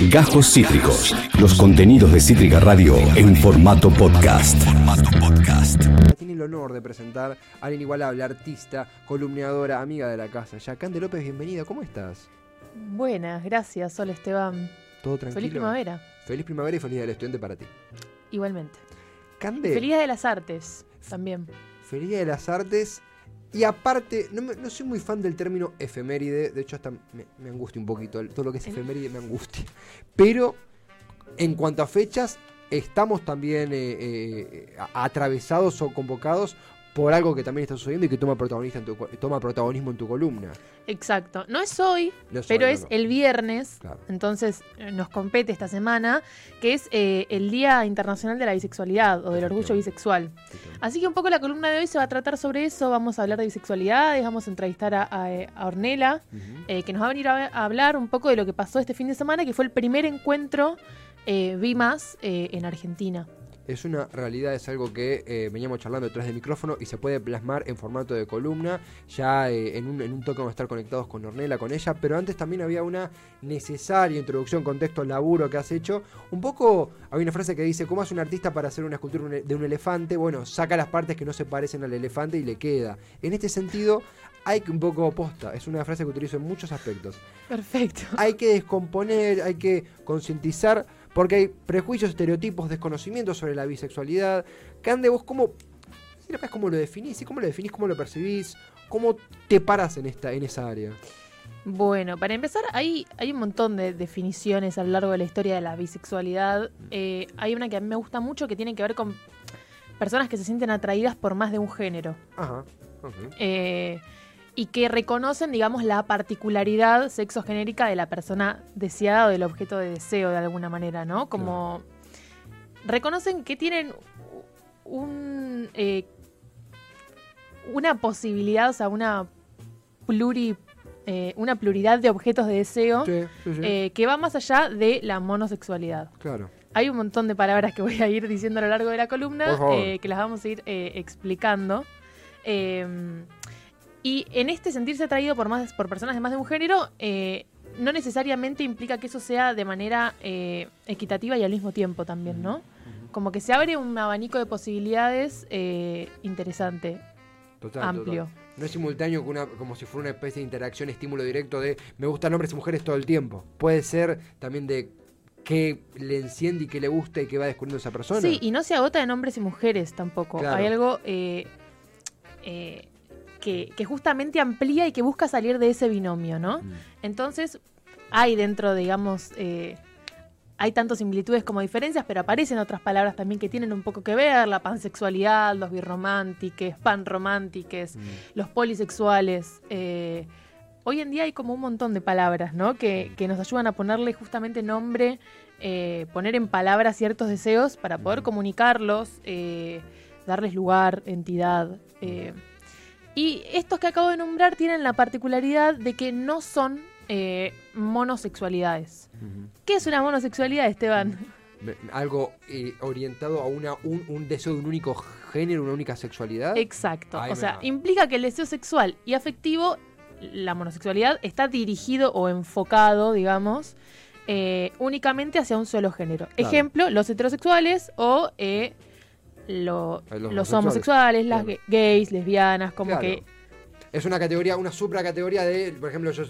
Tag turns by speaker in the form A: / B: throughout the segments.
A: Gajos Cítricos. Los contenidos de Cítrica Radio en formato podcast.
B: Tiene el honor de presentar a la inigualable artista, columniadora, amiga de la casa. Yacande López, bienvenida, ¿cómo estás?
C: Buenas, gracias, Sol Esteban.
B: ¿Todo tranquilo?
C: Feliz primavera.
B: Feliz primavera y feliz día del estudiante para ti.
C: Igualmente.
B: Cande,
C: Feliz día de las artes también.
B: feliz día de las artes. Y aparte, no, me- no soy muy fan del término efeméride. De hecho, hasta me, me angustia un poquito. Todo lo que es efeméride me angustia. Pero, en cuanto a fechas, estamos también eh, eh, atravesados o convocados por algo que también está sucediendo y que toma, protagonista en tu, toma protagonismo en tu columna.
C: Exacto. No es hoy,
B: No es
C: pero
B: hoy, no,
C: es
B: no.
C: el viernes.
B: Claro.
C: Entonces eh, nos compete esta semana, que es eh, el Día Internacional de la Bisexualidad o del Orgullo Bisexual. Así que un poco la columna de hoy se va a tratar sobre eso. Vamos a hablar de bisexualidades, vamos a entrevistar a, a, eh, a Ornella, eh, que nos va a venir a, a hablar un poco de lo que pasó este fin de semana, que fue el primer encuentro eh, BIMAS eh, en Argentina.
B: Es una realidad, es algo que eh, veníamos charlando detrás del micrófono y se puede plasmar en formato de columna. Ya eh, en, un, en un toque vamos a estar conectados con Ornella, con ella, pero antes también había una necesaria introducción, contexto, laburo que has hecho. Un poco, hay una frase que dice, ¿cómo hace un artista para hacer una escultura de un elefante? Bueno, saca las partes que no se parecen al elefante y le queda. En este sentido, hay que un poco oposta, es una frase que utilizo en muchos aspectos
C: Perfecto.
B: hay que descomponer, hay que concientizar, porque hay prejuicios, estereotipos, desconocimientos sobre la bisexualidad. Cande, vos cómo, si lo ves, cómo lo definís, cómo lo definís, cómo lo percibís, cómo te paras en esta, en esa área.
C: Bueno, para empezar, hay, hay un montón de definiciones a lo largo de la historia de la bisexualidad. Eh, hay una que a mí me gusta mucho que tiene que ver con personas que se sienten atraídas por más de un género.
B: Ajá. ok.
C: eh, y que reconocen, digamos, la particularidad sexogenérica de la persona deseada o del objeto de deseo de alguna manera, ¿no? Como reconocen que tienen un eh, una posibilidad, o sea, una pluri eh, una pluralidad de objetos de deseo
B: Sí, sí, sí.
C: eh, que va más allá de la monosexualidad.
B: claro.
C: Hay un montón de palabras que voy a ir diciendo a lo largo de la columna, eh, que las vamos a ir eh, explicando. Y en este sentirse atraído por, más, por personas de más de un género, eh, no necesariamente implica que eso sea de manera eh, equitativa y al mismo tiempo también, ¿no? Como que se abre un abanico de posibilidades eh, interesante,
B: Total,
C: amplio.
B: total. No es simultáneo una, como si fuera una especie de interacción, estímulo directo de me gustan hombres y mujeres todo el tiempo. Puede ser también de qué le enciende y qué le gusta y qué va descubriendo esa persona.
C: Sí, y no se agota en hombres y mujeres tampoco.
B: Claro.
C: Hay algo eh, eh, que, que justamente amplía y que busca salir de ese binomio, ¿no?
B: Mm.
C: Entonces, hay dentro, digamos, eh, hay tanto similitudes como diferencias, pero aparecen otras palabras también que tienen un poco que ver, la pansexualidad, los birromántiques, panromántiques,
B: Mm.
C: los polisexuales. eh, hoy en día hay como un montón de palabras, ¿no? Que, que nos ayudan a ponerle justamente nombre, eh, poner en palabras ciertos deseos para poder
B: Ujú.
C: comunicarlos, darles lugar, entidad. Y estos que acabo de nombrar tienen la particularidad de que no son eh, monosexualidades. ¿Qué es una monosexualidad, Esteban?
B: Algo eh, orientado a una, un, un deseo de un único género, una única sexualidad.
C: Exacto. O sea, implica que el deseo sexual y afectivo, la monosexualidad, está dirigido o enfocado, digamos, eh, únicamente hacia un solo género.
B: Claro.
C: Ejemplo, los heterosexuales o eh, lo-
B: los
C: los,
B: homosexuales.
C: las
B: Claro.
C: gays, lesbianas, como
B: Claro.
C: que...
B: Es una categoría, una supracategoría de, por ejemplo, yo eh,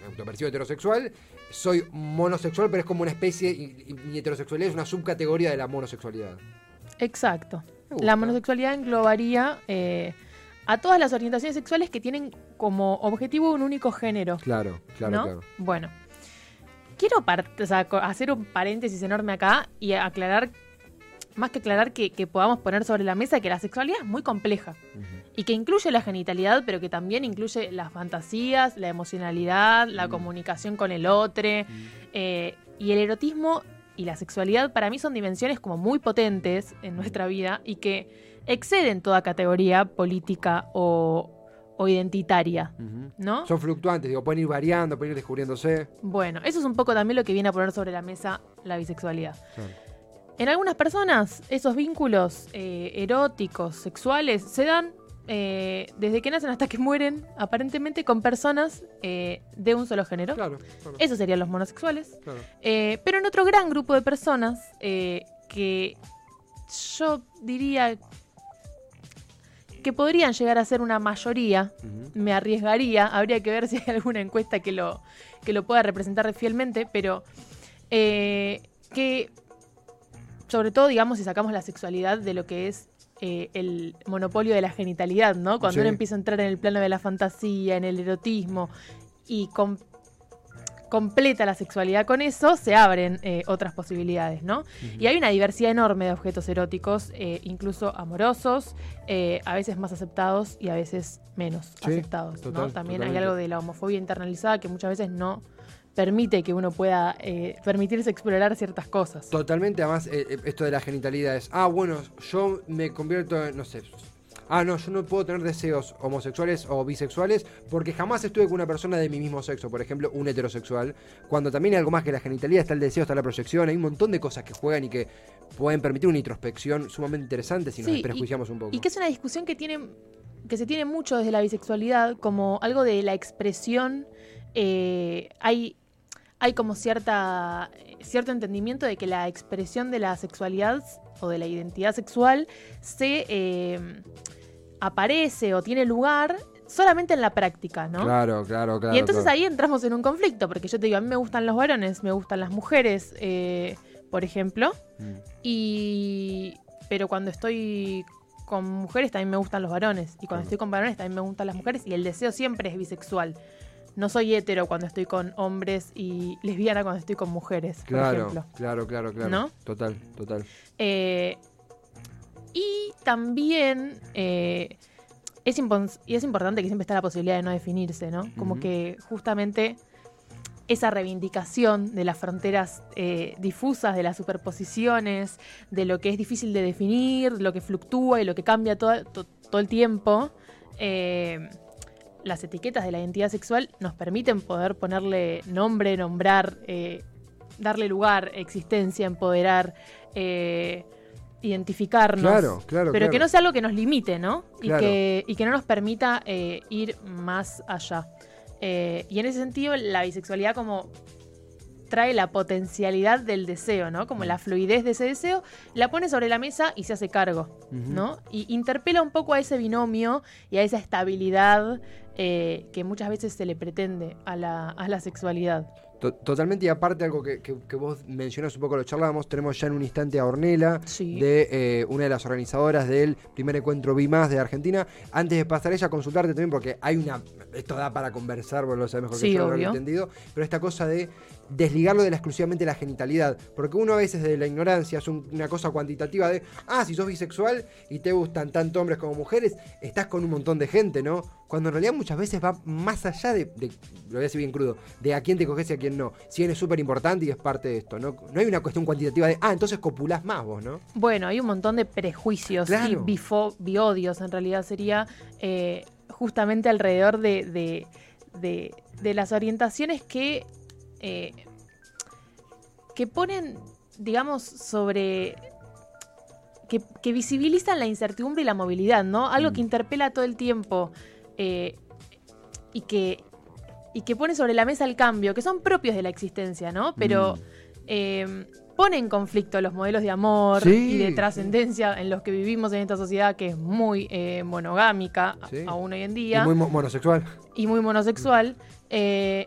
B: me, autopercibo heterosexual, soy monosexual, pero es como una especie, y, mi heterosexualidad es una subcategoría de la monosexualidad.
C: Exacto. La monosexualidad englobaría eh, a todas las orientaciones sexuales que tienen como objetivo un único género.
B: Claro, claro,
C: ¿no?
B: claro.
C: Bueno, quiero o sea, hacer un paréntesis enorme acá y aclarar, más que aclarar, que, que podamos poner sobre la mesa que la sexualidad es muy compleja y que incluye la genitalidad, pero que también incluye las fantasías, la emocionalidad, la
B: Mm.
C: comunicación con el otro. eh, y el erotismo y la sexualidad para mí son dimensiones como muy potentes en nuestra vida y que exceden toda categoría política o, o identitaria. ¿no?
B: Son fluctuantes, digo, pueden ir variando, pueden ir descubriéndose.
C: Bueno, eso es un poco también lo que viene a poner sobre la mesa la bisexualidad. En algunas personas, esos vínculos eh, eróticos, sexuales, se dan eh, desde que nacen hasta que mueren, aparentemente con personas eh, de un solo género.
B: Claro, claro,
C: Esos serían los monosexuales.
B: claro.
C: Pero en otro gran grupo de personas que yo diría que podrían llegar a ser una mayoría, me arriesgaría, habría que ver si hay alguna encuesta que lo, que lo pueda representar fielmente, pero que sobre todo, digamos, si sacamos la sexualidad de lo que es eh, el monopolio de la genitalidad, ¿no? Cuando
B: Sí.
C: uno empieza a entrar en el plano de la fantasía, en el erotismo y com- completa la sexualidad con eso, se abren eh, otras posibilidades, ¿no? Y hay una diversidad enorme de objetos eróticos, eh, incluso amorosos, a veces más aceptados y a veces menos
B: Sí,
C: aceptados. ¿no? También hay algo de la homofobia internalizada que muchas veces no permite que uno pueda eh, permitirse explorar ciertas cosas.
B: Totalmente, además, eh, eh, esto de la genitalidad es, ah, bueno, yo me convierto en, no sé, ah, no, yo no puedo tener deseos homosexuales o bisexuales porque jamás estuve con una persona de mi mismo sexo, por ejemplo, un heterosexual, cuando también hay algo más que la genitalidad, está el deseo, está la proyección, hay un montón de cosas que juegan y que pueden permitir una introspección sumamente interesante si nos
C: y-
B: prejuiciamos un poco.
C: Y que es una discusión que tiene que se tiene mucho desde la bisexualidad como algo de la expresión. eh, hay, hay como cierta cierto entendimiento de que la expresión de la sexualidad o de la identidad sexual se eh, aparece o tiene lugar solamente en la práctica, ¿no?
B: Claro, claro, claro.
C: y entonces
B: claro.
C: ahí entramos en un conflicto, porque yo te digo, a mí me gustan los varones, me gustan las mujeres, eh, por ejemplo,
B: Mm.
C: y pero cuando estoy con mujeres también me gustan los varones, y cuando estoy con varones también me gustan las mujeres, y el deseo siempre es bisexual. No soy hetero cuando estoy con hombres y lesbiana cuando estoy con mujeres, por
B: Claro,
C: ejemplo.
B: claro, claro, claro.
C: ¿No?
B: Total, total.
C: Eh, y también eh, es, y es importante que siempre está la posibilidad de no definirse, ¿no? Como que justamente esa reivindicación de las fronteras eh, difusas, de las superposiciones, de lo que es difícil de definir, lo que fluctúa y lo que cambia todo, to- todo el tiempo. eh, las etiquetas de la identidad sexual nos permiten poder ponerle nombre, nombrar, eh, darle lugar, existencia, empoderar, eh, identificarnos.
B: Claro, claro.
C: pero que no sea algo que nos limite, ¿no?
B: Claro.
C: Y, que, y que no nos permita eh, ir más allá. Y en ese sentido, la bisexualidad como trae la potencialidad del deseo, ¿no? Como la fluidez de ese deseo, la pone sobre la mesa y se hace cargo. ¿no? Y interpela un poco a ese binomio y a esa estabilidad eh, que muchas veces se le pretende a la, a la sexualidad.
B: To- Totalmente, y aparte algo que, que- que vos mencionás un poco, lo charlábamos, tenemos ya en un instante a Ornela,
C: Sí.
B: de eh, una de las organizadoras del primer encuentro Vi Más de Argentina. Antes de pasar a ella, consultarte también, porque hay una. Esto da para conversar, vos lo sabés mejor
C: Sí,
B: que yo, habrán
C: obvio.
B: entendido. Pero esta cosa de desligarlo de la exclusivamente la genitalidad. Porque uno a veces de la ignorancia es un- una cosa cuantitativa de, ah, si sos bisexual y te gustan tanto hombres como mujeres, estás con un montón de gente, ¿no? Cuando en realidad muchas veces va más allá de, de- lo voy a decir bien crudo, de a quién te coges y a quién no. Si bien es súper importante y es parte de esto, ¿no? No hay una cuestión cuantitativa de, ah, entonces copulás más vos, ¿no?
C: Bueno, hay un montón de prejuicios y bifo- biodios, en realidad sería eh, justamente alrededor de, de- de- de las orientaciones que, eh, que ponen, digamos, sobre... Que, que visibilizan la incertidumbre y la movilidad, ¿no? Algo que
B: Mm.
C: interpela todo el tiempo eh, y que y que pone sobre la mesa el cambio, que son propios de la existencia, ¿no? Pero
B: Mm.
C: eh, pone en conflicto los modelos de amor
B: Sí,
C: y de trascendencia en los que vivimos en esta sociedad que es muy eh, monogámica
B: Sí.
C: aún hoy en
B: Y
C: día
B: muy mo- monosexual.
C: y muy monosexual, eh,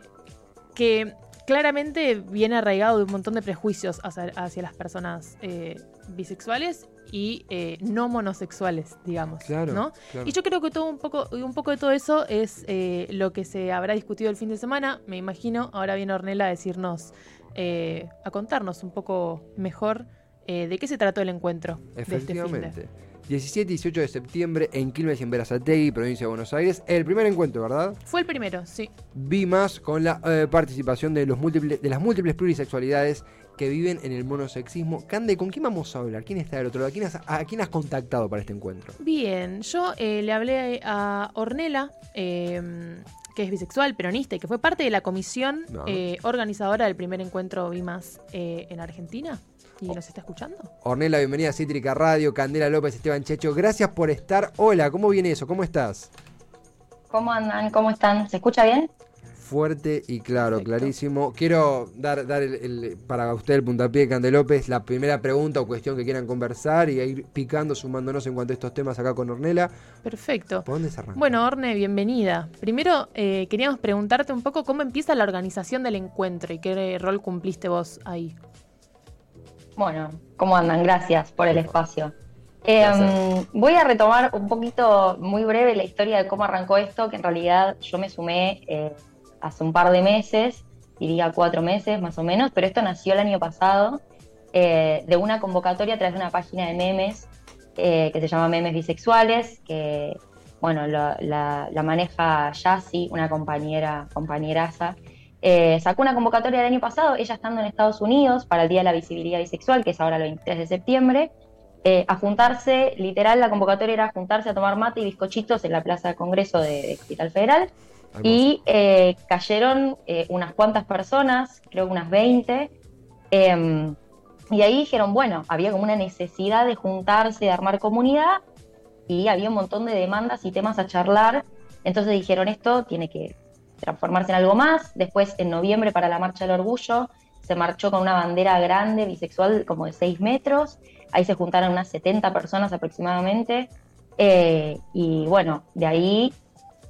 C: que claramente viene arraigado de un montón de prejuicios hacia, hacia las personas eh, bisexuales y eh, no monosexuales, digamos.
B: Claro,
C: ¿no?
B: claro.
C: Y yo creo que todo un poco, un poco de todo eso es eh, lo que se habrá discutido el fin de semana, me imagino. Ahora viene Ornella a decirnos, a contarnos un poco mejor de qué se trató el encuentro de este fin de.
B: Efectivamente. 17 y 18 de septiembre en Quilmes y en Berazategui, provincia de Buenos Aires. El primer encuentro, ¿verdad?
C: Fue el primero, sí.
B: Vi más con la eh, participación de, los múltiples, de las múltiples plurisexualidades que viven en el monosexismo. Cande, ¿con quién vamos a hablar? ¿Quién está del otro lado? ¿A quién has, a quién has contactado para este encuentro?
C: Bien, yo eh, le hablé a Ornella, eh, que es bisexual, peronista y que fue parte de la comisión
B: No.
C: eh, organizadora del primer encuentro BIMAS en Argentina. ¿Y nos está escuchando?
B: Ornella, bienvenida a Cítrica Radio, Candela López, Esteban Checho, gracias por estar. Hola, ¿cómo viene eso? ¿Cómo estás?
D: ¿Cómo andan? ¿Cómo están? ¿Se escucha bien?
B: Fuerte y claro,
C: Perfecto.
B: clarísimo. Quiero dar, dar el, el- para usted el puntapié, Cande López, la primera pregunta o cuestión que quieran conversar y a ir picando, sumándonos en cuanto a estos temas acá con Ornella.
C: Perfecto.
B: ¿Por dónde se arranca?
C: Bueno, Orne, bienvenida. Primero, eh, queríamos preguntarte un poco cómo empieza la organización del encuentro y qué rol cumpliste vos ahí.
D: Bueno, ¿cómo andan? Gracias por el espacio. Eh,
B: Gracias.
D: voy a retomar un poquito, muy breve, la historia de cómo arrancó esto, que en realidad yo me sumé eh, hace un par de meses, diría cuatro meses más o menos, pero esto nació el año pasado eh, de una convocatoria a través de una página de memes eh, que se llama Memes Bisexuales, que bueno, la, la- la maneja Yassi, una compañera, compañeraza. Eh, sacó una convocatoria el año pasado, ella estando en Estados Unidos para el Día de la Visibilidad Bisexual, que es ahora el 23 de septiembre, eh, a juntarse, literal la convocatoria era juntarse a tomar mate y bizcochitos en la Plaza de Congreso de, de Capital Federal.
B: Hermoso.
D: Y eh, cayeron unas cuantas personas, creo que unas 20. eh, y ahí dijeron, bueno, había como una necesidad de juntarse, de armar comunidad, y había un montón de demandas y temas a charlar. Entonces dijeron, esto tiene que transformarse en algo más. Después, en noviembre, para la Marcha del Orgullo, se marchó con una bandera grande, bisexual, como de 6 metros. Ahí se juntaron unas 70 personas aproximadamente. Eh, y bueno, de ahí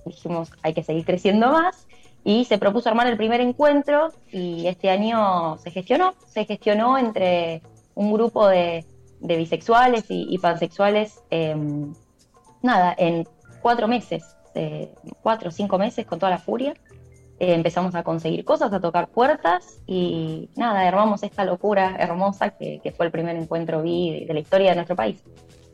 D: dijimos, hay que seguir creciendo más. Y se propuso armar el primer encuentro y este año se gestionó. Se gestionó entre un grupo de, de bisexuales y, pansexuales, eh, nada, en cuatro meses, cuatro o cinco meses con toda la furia. Eh, empezamos a conseguir cosas, a tocar puertas y nada, armamos esta locura hermosa que, fue el primer encuentro bi de, la historia de nuestro país.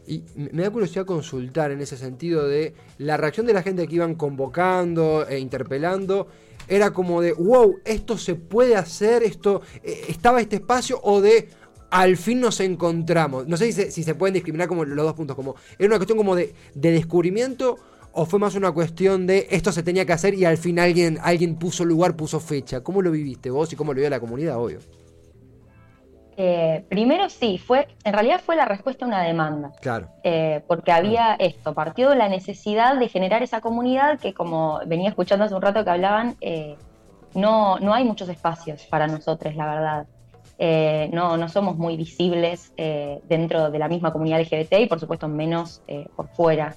B: Y me da curiosidad consultar en ese sentido de la reacción de la gente que iban convocando e interpelando. Era como de, wow, esto se puede hacer, esto eh, estaba este espacio o de al fin nos encontramos. No sé si se, pueden discriminar como los dos puntos, como era una cuestión como de descubrimiento o fue más una cuestión de esto se tenía que hacer y al fin alguien, alguien puso lugar, puso fecha. ¿Cómo lo viviste vos y cómo lo vio la comunidad, obvio?
D: Eh, primero sí, fue, en realidad fue la respuesta a una demanda.
B: Claro.
D: eh, porque había esto, partió de la necesidad de generar esa comunidad que como venía escuchando hace un rato que hablaban, eh, no, no hay muchos espacios para nosotros, la verdad. Eh, no, no somos muy visibles eh, dentro de la misma comunidad LGBT y por supuesto menos eh, por fuera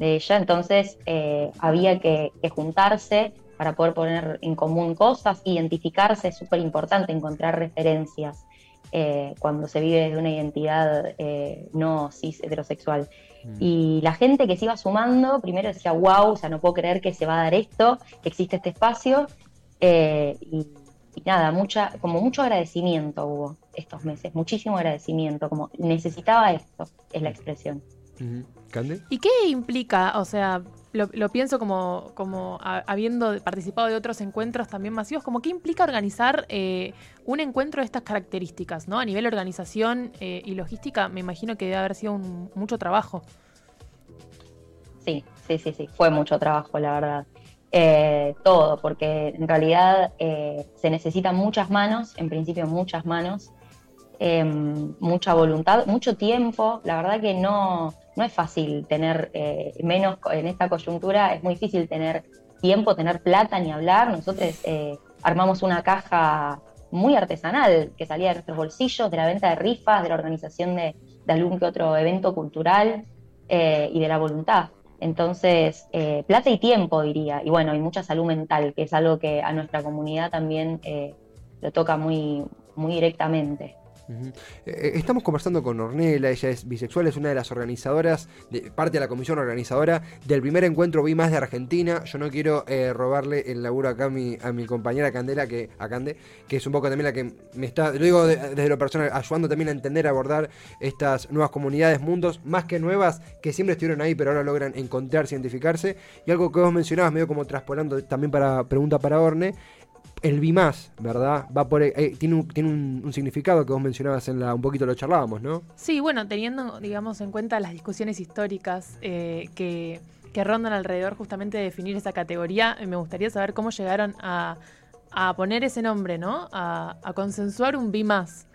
D: de ella. Entonces eh, había que, que juntarse para poder poner en común cosas, identificarse, es súper importante encontrar referencias eh, cuando se vive desde una identidad eh, no cis heterosexual. Y la gente que se iba sumando, primero decía, wow, o sea, no puedo creer que se va a dar esto, que existe este espacio. y, y nada, mucha, como mucho agradecimiento hubo estos meses, muchísimo agradecimiento, como necesitaba esto, es la expresión.
B: ¿Cande?
C: ¿Y qué implica? O sea, lo, lo pienso como, como a- habiendo participado de otros encuentros también masivos, como qué implica organizar eh, un encuentro de estas características, ¿no? A nivel organización eh, y logística, me imagino que debe haber sido un- mucho trabajo.
D: Sí, sí, sí, sí, fue mucho trabajo, la verdad. Eh, todo, porque en realidad eh, se necesitan muchas manos, en principio muchas manos, eh, mucha voluntad, mucho tiempo. La verdad que no, no es fácil tener, eh, menos en esta coyuntura, es muy difícil tener tiempo, tener plata ni hablar. Nosotros eh, armamos una caja muy artesanal que salía de nuestros bolsillos, de la venta de rifas, de la organización de, de algún que otro evento cultural eh, y de la voluntad. Entonces, eh, plata y tiempo, diría. Y bueno, y mucha salud mental, que es algo que a nuestra comunidad también eh, lo toca muy, muy directamente.
B: Ujú. Eh, Estamos conversando con Ornella, ella es bisexual, es una de las organizadoras, de, parte de la comisión organizadora del primer encuentro Vi Más de Argentina. Yo no quiero eh, robarle el laburo acá a mi, a mi compañera Candela, que, a Cande, que es un poco también la que me está, lo digo de- desde lo personal, ayudando también a entender, a abordar estas nuevas comunidades, mundos, más que nuevas, que siempre estuvieron ahí, pero ahora logran encontrarse, identificarse. Y algo que vos mencionabas, medio como traspolando también para pregunta para Orne, el BIMAS, ¿verdad? Va por, eh, tiene un, significado que vos mencionabas en la. Un poquito lo charlábamos, ¿no?
C: Sí, bueno, teniendo, digamos, en cuenta las discusiones históricas eh, que, rondan alrededor justamente de definir esa categoría. Me gustaría saber cómo llegaron a, poner ese nombre, ¿no? A, consensuar un más.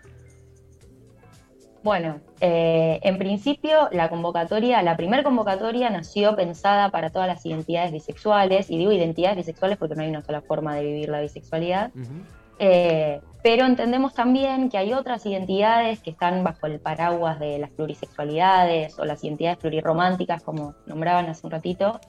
D: Bueno, eh, en principio la convocatoria, la primera convocatoria nació pensada para todas las identidades bisexuales, y digo identidades bisexuales porque no hay una sola forma de vivir la bisexualidad. Eh, pero entendemos también que hay otras identidades que están bajo el paraguas de las plurisexualidades o las identidades plurirrománticas, como nombraban hace un ratito,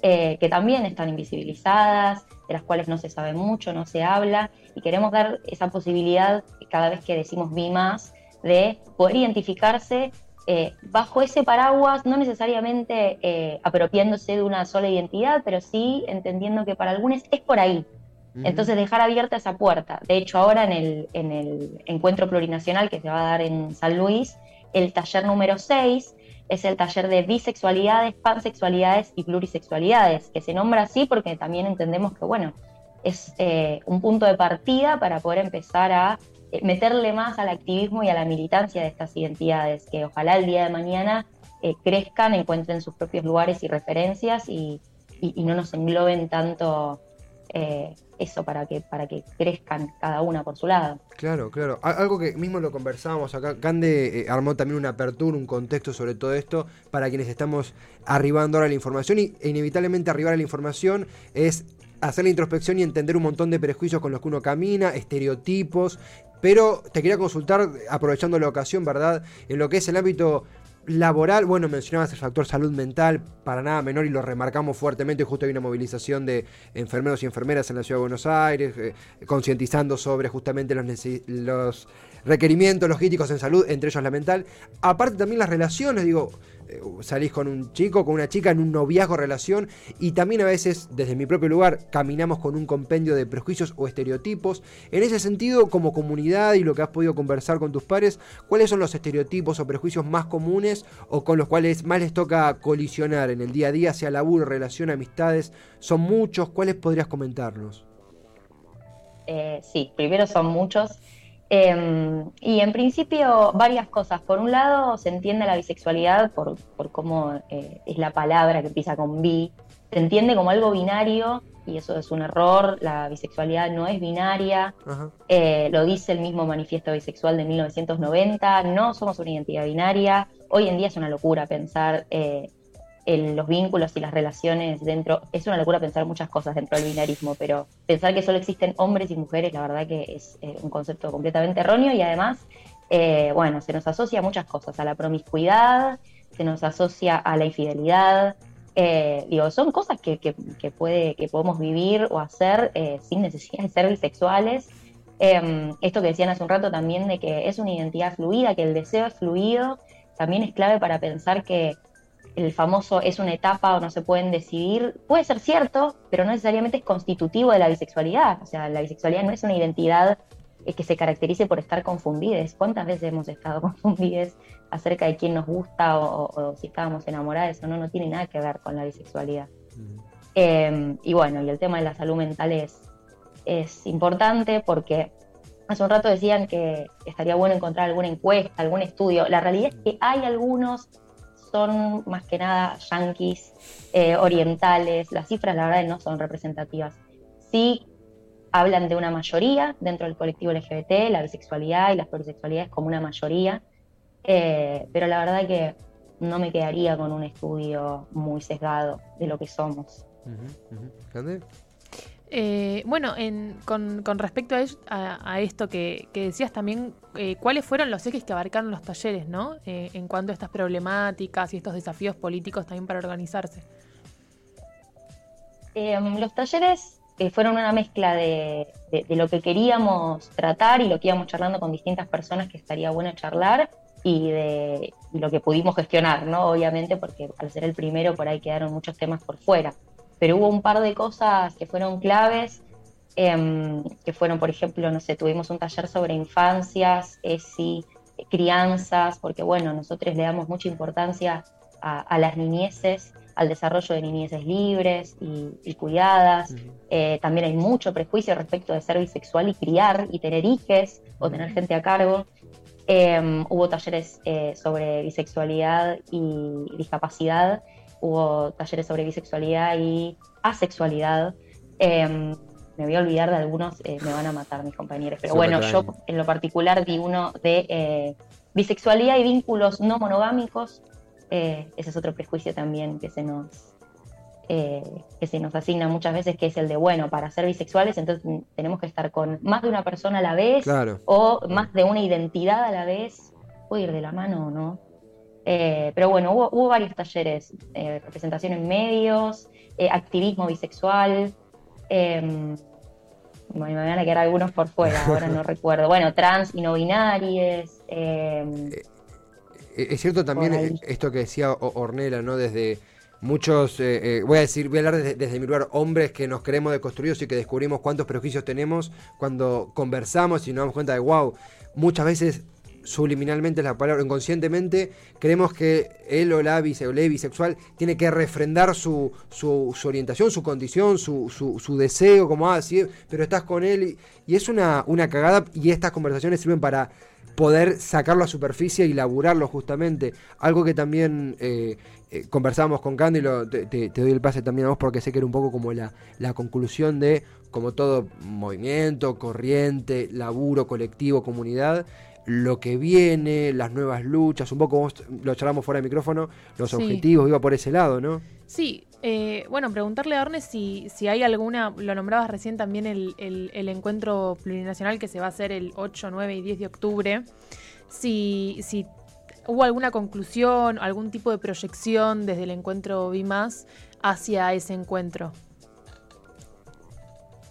D: eh, que también están invisibilizadas, de las cuales no se sabe mucho, no se habla, y queremos dar esa posibilidad cada vez que decimos vi más de poder identificarse eh, bajo ese paraguas, no necesariamente apropiándose de una sola identidad, pero sí entendiendo que para algunos es por ahí, entonces dejar abierta esa puerta. De hecho, ahora en el, en el encuentro plurinacional que se va a dar en San Luis, el taller número 6 es el taller de bisexualidades, pansexualidades y plurisexualidades, que se nombra así porque también entendemos que, bueno, es eh, un punto de partida para poder empezar a eh, meterle más al activismo y a la militancia de estas identidades, que ojalá el día de mañana eh, crezcan, encuentren sus propios lugares y referencias y, y no nos engloben tanto eh, eso para que, para que crezcan cada una por su lado.
B: Claro, claro. Algo que mismo lo conversábamos acá, Cande eh, armó también una apertura, un contexto sobre todo esto, para quienes estamos arribando ahora a la información y e inevitablemente arribar a la información es hacer la introspección y entender un montón de prejuicios con los que uno camina, estereotipos, pero te quería consultar, aprovechando la ocasión, ¿verdad? En lo que es el ámbito laboral, bueno, mencionabas el factor salud mental, para nada menor y lo remarcamos fuertemente. Justo hay una movilización de enfermeros y enfermeras en la ciudad de Buenos Aires, eh, concientizando sobre justamente los, los requerimientos logísticos en salud, entre ellos la mental. Aparte también las relaciones, digo, salís con un chico, con una chica en un noviazgo, relación, y también a veces, desde mi propio lugar, caminamos con un compendio de prejuicios o estereotipos. En ese sentido, como comunidad y lo que has podido conversar con tus pares, ¿cuáles son los estereotipos o prejuicios más comunes o con los cuales más les toca colisionar en el día a día, sea laburo, relación, amistades? ¿Son muchos? ¿Cuáles podrías comentarnos?
D: Eh, sí, primero son muchos. Em, y en principio varias cosas. Por un lado, se entiende la bisexualidad por, por cómo eh, es la palabra que empieza con bi. Se entiende como algo binario y eso es un error. La bisexualidad no es binaria. Eh, lo dice el mismo manifiesto bisexual de 1990. No somos una identidad binaria. Hoy en día es una locura pensar eh, los vínculos y las relaciones dentro. Es una locura pensar muchas cosas dentro del binarismo, pero pensar que solo existen hombres y mujeres, la verdad que es eh, un concepto completamente erróneo y además, eh, bueno, se nos asocia a muchas cosas, a la promiscuidad, se nos asocia a la infidelidad. Eh, digo, son cosas que, puede, que podemos vivir o hacer sin necesidad de ser bisexuales. Em, esto que decían hace un rato también de que es una identidad fluida, que el deseo es fluido, también es clave para pensar que el famoso es una etapa o no se pueden decidir, puede ser cierto, pero no necesariamente es constitutivo de la bisexualidad. O sea, la bisexualidad no es una identidad eh, que se caracterice por estar confundidas. ¿Cuántas veces hemos estado confundidas acerca de quién nos gusta o, si estábamos enamoradas o no? No tiene nada que ver con la bisexualidad. Em, y bueno, y el tema de la salud mental es, es importante porque hace un rato decían que estaría bueno encontrar alguna encuesta, algún estudio. La realidad es que hay algunos son más que nada yanquis, eh, orientales, las cifras la verdad no son representativas. Sí hablan de una mayoría dentro del colectivo LGBT, la bisexualidad y las plurisexualidades como una mayoría, eh, pero la verdad que no me quedaría con un estudio muy sesgado de lo que somos.
C: Eh, bueno, con, respecto a, esto que, decías también, eh, ¿cuáles fueron los ejes que abarcaron los talleres, ¿no? Eh, en cuanto a estas problemáticas y estos desafíos políticos también para organizarse.
D: los talleres fueron una mezcla de, lo que queríamos tratar y lo que íbamos charlando con distintas personas que estaría bueno charlar y de lo que pudimos gestionar, ¿no? Obviamente, porque al ser el primero por ahí quedaron muchos temas por fuera pero hubo un par de cosas que fueron claves, em, que fueron, por ejemplo, no sé, tuvimos un taller sobre infancias, ESI, crianzas, porque bueno, nosotros le damos mucha importancia a, las niñeces, al desarrollo de niñeces libres y, cuidadas. Eh, también hay mucho prejuicio respecto de ser bisexual y criar y tener hijes o tener gente a cargo. Em, hubo talleres eh, sobre bisexualidad y discapacidad hubo talleres sobre bisexualidad y asexualidad. Em, me voy a olvidar de algunos, eh, me van a matar mis compañeros. Pero bueno, yo en lo particular di uno de eh, bisexualidad y vínculos no monogámicos. Eh, ese es otro prejuicio también que se nos que se nos asigna muchas veces, que es el de, bueno, para ser bisexuales, entonces mm, tenemos que estar con más de una persona a la vez
B: Claro.
D: o más de una identidad a la vez. Puede ir de la mano o no. Eh, pero bueno, hubo, hubo varios talleres, eh, representación en medios, eh, activismo bisexual. bueno, me van a quedar algunos por fuera, ahora no recuerdo. Bueno, trans y no binarias. em,
B: Eh, Es cierto también eh, esto que decía Ornella, ¿no? Desde muchos, eh, eh, voy a decir, voy a hablar desde, desde mi lugar, hombres que nos creemos deconstruidos y que descubrimos cuántos prejuicios tenemos cuando conversamos y nos damos cuenta de, wow, muchas veces subliminalmente la palabra, inconscientemente, creemos que él o la bisexual tiene que refrendar su, su, su orientación, su condición, su, su, su deseo, como, ah, sí, pero estás con él. Y, es una, una cagada y estas conversaciones sirven para poder sacarlo a superficie y laburarlo justamente. Algo que también eh, eh, conversábamos con Candy, lo- te- te doy el pase también a vos porque sé que era un poco como la, la conclusión de, como todo movimiento, corriente, laburo, colectivo, comunidad, lo que viene, las nuevas luchas, un poco vos lo charlamos fuera de micrófono, los
C: Sí.
B: objetivos, iba por ese lado, ¿no?
C: Sí, eh, bueno, preguntarle a Orne si, si hay alguna, lo nombrabas recién también el, el- el encuentro plurinacional que se va a hacer el 8, 9 y 10 de octubre, si, si hubo alguna conclusión, algún tipo de proyección desde el encuentro BIMAS hacia ese encuentro.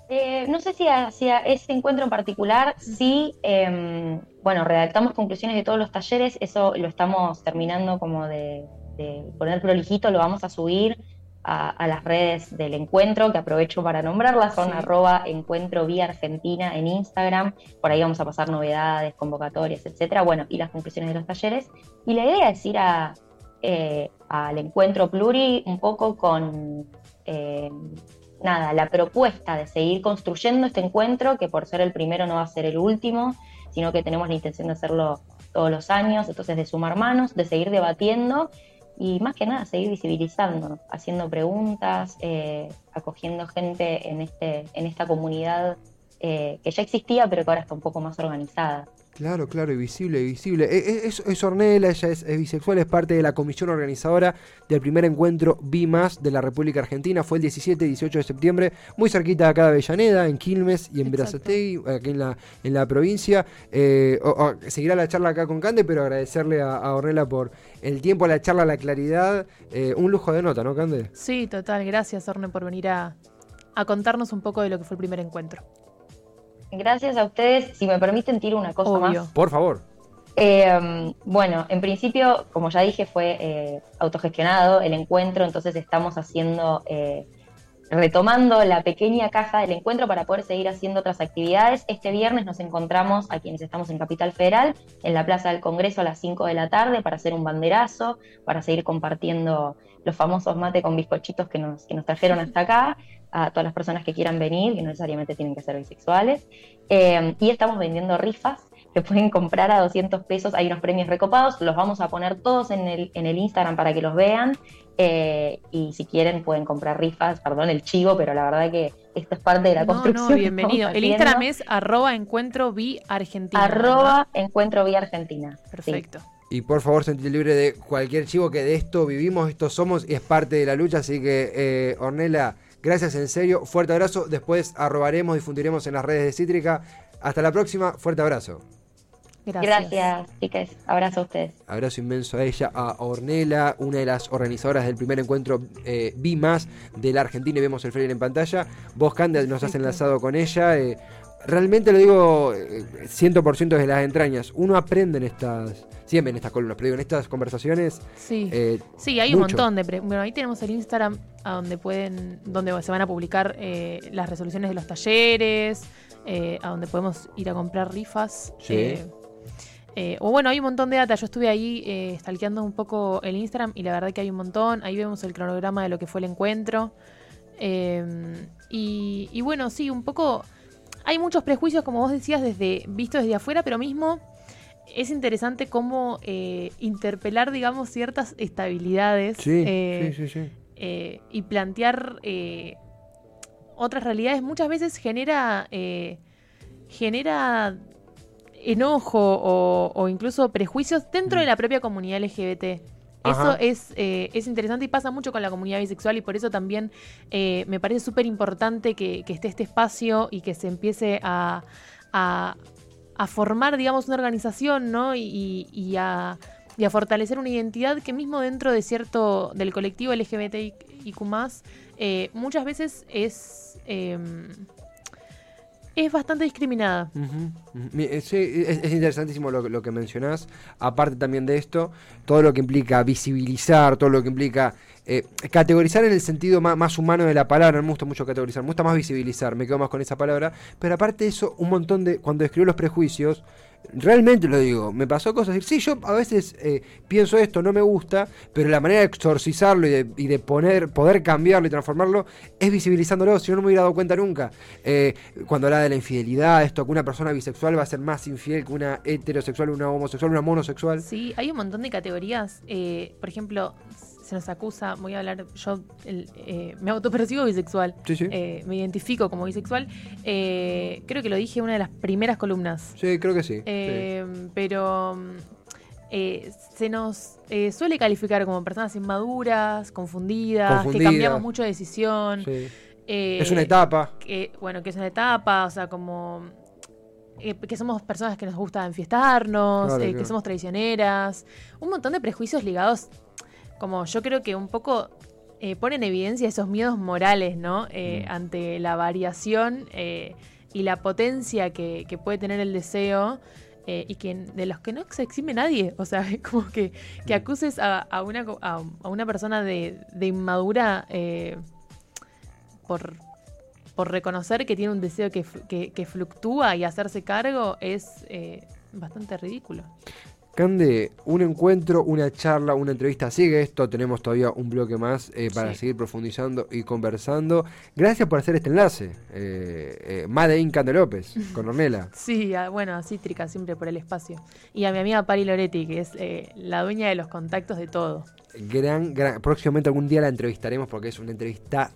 D: Eh, no sé si hacia ese encuentro en particular, sí, eh, bueno, redactamos conclusiones de todos los talleres, eso lo estamos terminando como de, de poner prolijito, lo vamos a subir a, a las redes del encuentro, que aprovecho para nombrarlas, son
C: Sí.
D: arroba encuentro vía Argentina en Instagram, por ahí vamos a pasar novedades, convocatorias, etcétera, bueno, y las conclusiones de los talleres. Y la idea es ir a, eh, al encuentro pluri un poco con... nada, la propuesta de seguir construyendo este encuentro, que por ser el primero no va a ser el último, sino que tenemos la intención de hacerlo todos los años, entonces de sumar manos, de seguir debatiendo y más que nada seguir visibilizando, haciendo preguntas, eh, acogiendo gente en, este, en esta comunidad eh, que ya existía, pero que ahora está un poco más organizada.
B: Claro, claro, y visible, y visible. E- e- Es, es Ornella, ella es, es bisexual, es parte de la comisión organizadora del primer encuentro BIMAS de la República Argentina. Fue el 17 y 18 de septiembre, muy cerquita de acá de Avellaneda, en Quilmes y en
C: Exacto.
B: Berazategui, aquí en la, en la provincia. Eh, o- o- seguirá la charla acá con Cande, pero agradecerle a, a Ornella por el tiempo, la charla, la claridad. Eh, un lujo de nota, ¿no, Cande?
C: Sí, total, gracias Orne por venir a, a contarnos un poco de lo que fue el primer encuentro.
D: Gracias a ustedes, si me permiten, tiro una cosa
C: Obvio.
D: más.
B: Por favor.
D: Eh, bueno, en principio, como ya dije, fue eh, autogestionado el encuentro, entonces estamos haciendo, eh, retomando la pequeña caja del encuentro para poder seguir haciendo otras actividades. Este viernes nos encontramos a quienes estamos en Capital Federal, en la Plaza del Congreso a las 5 de la tarde, para hacer un banderazo, para seguir compartiendo los famosos mate con bizcochitos que nos, que nos trajeron hasta acá, a todas las personas que quieran venir, que no necesariamente tienen que ser bisexuales. Eh, y estamos vendiendo rifas que pueden comprar a 200 pesos. Hay unos premios recopados, los vamos a poner todos en el, en el Instagram para que los vean. eh, y si quieren pueden comprar rifas, perdón el chivo, pero la verdad que esto es parte de la
C: No,
D: construcción.
C: no, bienvenido. El. Instagram es arroba encuentro bi Argentina. ¿verdad?
D: arroba encuentro vía Argentina. Sí.
B: Y por favor, sentirte libre de cualquier chivo que de esto vivimos, esto somos y es parte de la lucha. Así que, eh, Ornella, gracias en serio. Fuerte abrazo. Después arrobaremos, difundiremos en las redes de Cítrica. Hasta la próxima. Fuerte abrazo.
C: Gracias.
D: Gracias, chicas. Abrazo a ustedes.
B: Abrazo inmenso a ella, a Ornella, una de las organizadoras del primer encuentro eh, BIMAS de la Argentina y vemos el flyer en pantalla. Vos, Cande, nos has enlazado con ella. eh, realmente lo digo eh, 100% desde las entrañas. Uno aprende en estas, siempre en estas columnas, pero digo, en estas conversaciones.
C: Sí.
B: eh,
C: Sí, hay un montón de... Bueno, ahí tenemos el Instagram a donde pueden, donde se van a publicar eh, las resoluciones de los talleres, eh, a donde podemos ir a comprar rifas.
B: Sí.
C: eh, eh, o bueno, hay un montón de data. Yo estuve ahí eh, stalkeando un poco el Instagram y la verdad que hay un montón. Ahí vemos el cronograma de lo que fue el encuentro. Eh, y, y bueno, sí, un poco... Hay muchos prejuicios, como vos decías, desde visto desde afuera, pero mismo es interesante cómo eh, interpelar, digamos, ciertas estabilidades
B: Sí,
C: eh,
B: sí, sí, sí.
C: eh, y plantear eh, otras realidades muchas veces genera genera enojo o, o incluso prejuicios dentro de la propia comunidad LGBT. Eso es, eh, es interesante y pasa mucho con la comunidad bisexual y por eso también eh, me parece súper importante que, que esté este espacio y que se empiece a, a- a formar, digamos, una organización, ¿no? Y, y- a, y a fortalecer una identidad que mismo dentro de cierto, del colectivo LGBTIQ+, eh, muchas veces es, eh, es bastante discriminada.
B: Eh, Sí, es, es interesantísimo lo, que- mencionás. Aparte también de esto, todo lo que implica visibilizar, todo lo que implica eh, categorizar en el sentido más, más humano de la palabra. No me gusta mucho categorizar, me gusta más visibilizar, me quedo más con esa palabra. Pero aparte de eso, un montón de. Cuando escribo los prejuicios, realmente lo digo, me pasó cosas. Sí, yo a veces eh, pienso esto, no me gusta, pero la manera de exorcizarlo y de, y de poner, poder cambiarlo y transformarlo es visibilizándolo, si no, no me hubiera dado cuenta nunca. Eh, cuando habla de la infidelidad, esto, que una persona bisexual va a ser más infiel que una heterosexual, una homosexual, una monosexual.
C: Sí, hay un montón de categorías. eh, por ejemplo, se nos acusa, voy a hablar, yo el, eh, me autopercibo bisexual.
B: Sí, sí.
C: eh, me identifico como bisexual. eh, creo que lo dije en una de las primeras columnas.
B: Sí, creo que sí. sí.
C: Eh, Pero se nos suele calificar como personas inmaduras, confundidas, que cambiamos mucho de decisión.
B: Es una etapa.
C: que, bueno, que es una etapa, o sea, como eh, que somos personas que nos gusta enfiestarnos,
B: Claro,
C: eh,
B: claro.
C: que somos traicioneras, un montón de prejuicios ligados, como yo creo que un poco eh, pone en evidencia esos miedos morales, ¿no? Eh,
B: Mm.
C: Ante la variación eh, y la potencia que, que puede tener el deseo. y que de los que no se exime nadie, o sea, como que, que acuses a, a una, a, a una persona de, de inmadura por, por reconocer que tiene un deseo que, que- que fluctúa y hacerse cargo es eh, bastante ridículo.
B: Cande, un encuentro, una charla, una entrevista. Sigue esto, tenemos todavía un bloque más eh, para
C: Sí.
B: seguir profundizando y conversando. Gracias por hacer este enlace. Eh, eh, Cande López, con Ornela.
C: Sí, a- bueno, a Cítrica siempre por el espacio. Y a mi amiga Pari Loretti, que es eh, la dueña de los contactos de todo.
B: Gran, gran, próximamente algún día la entrevistaremos porque es una entrevista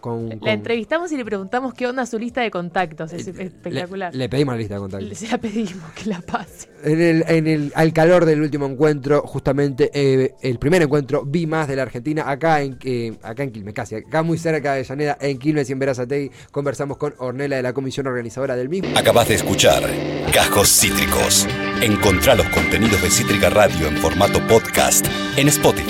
B: con,
C: La entrevistamos y le preguntamos qué onda su lista de contactos. Es
B: Eh,
C: espectacular.
B: Le, le pedimos la lista de contactos.
C: Le- Se la pedimos que la pase.
B: En el, en el, al calor del último encuentro, justamente eh, el primer encuentro, vi más de la Argentina, acá en, eh, acá en Quilmes, casi, acá muy cerca de Llaneda, en Quilmes y en Verazategui, conversamos con Ornela de la comisión organizadora del mismo.
A: Acabas de escuchar Cajos Cítricos. Encontrá los contenidos de Cítrica Radio en formato podcast en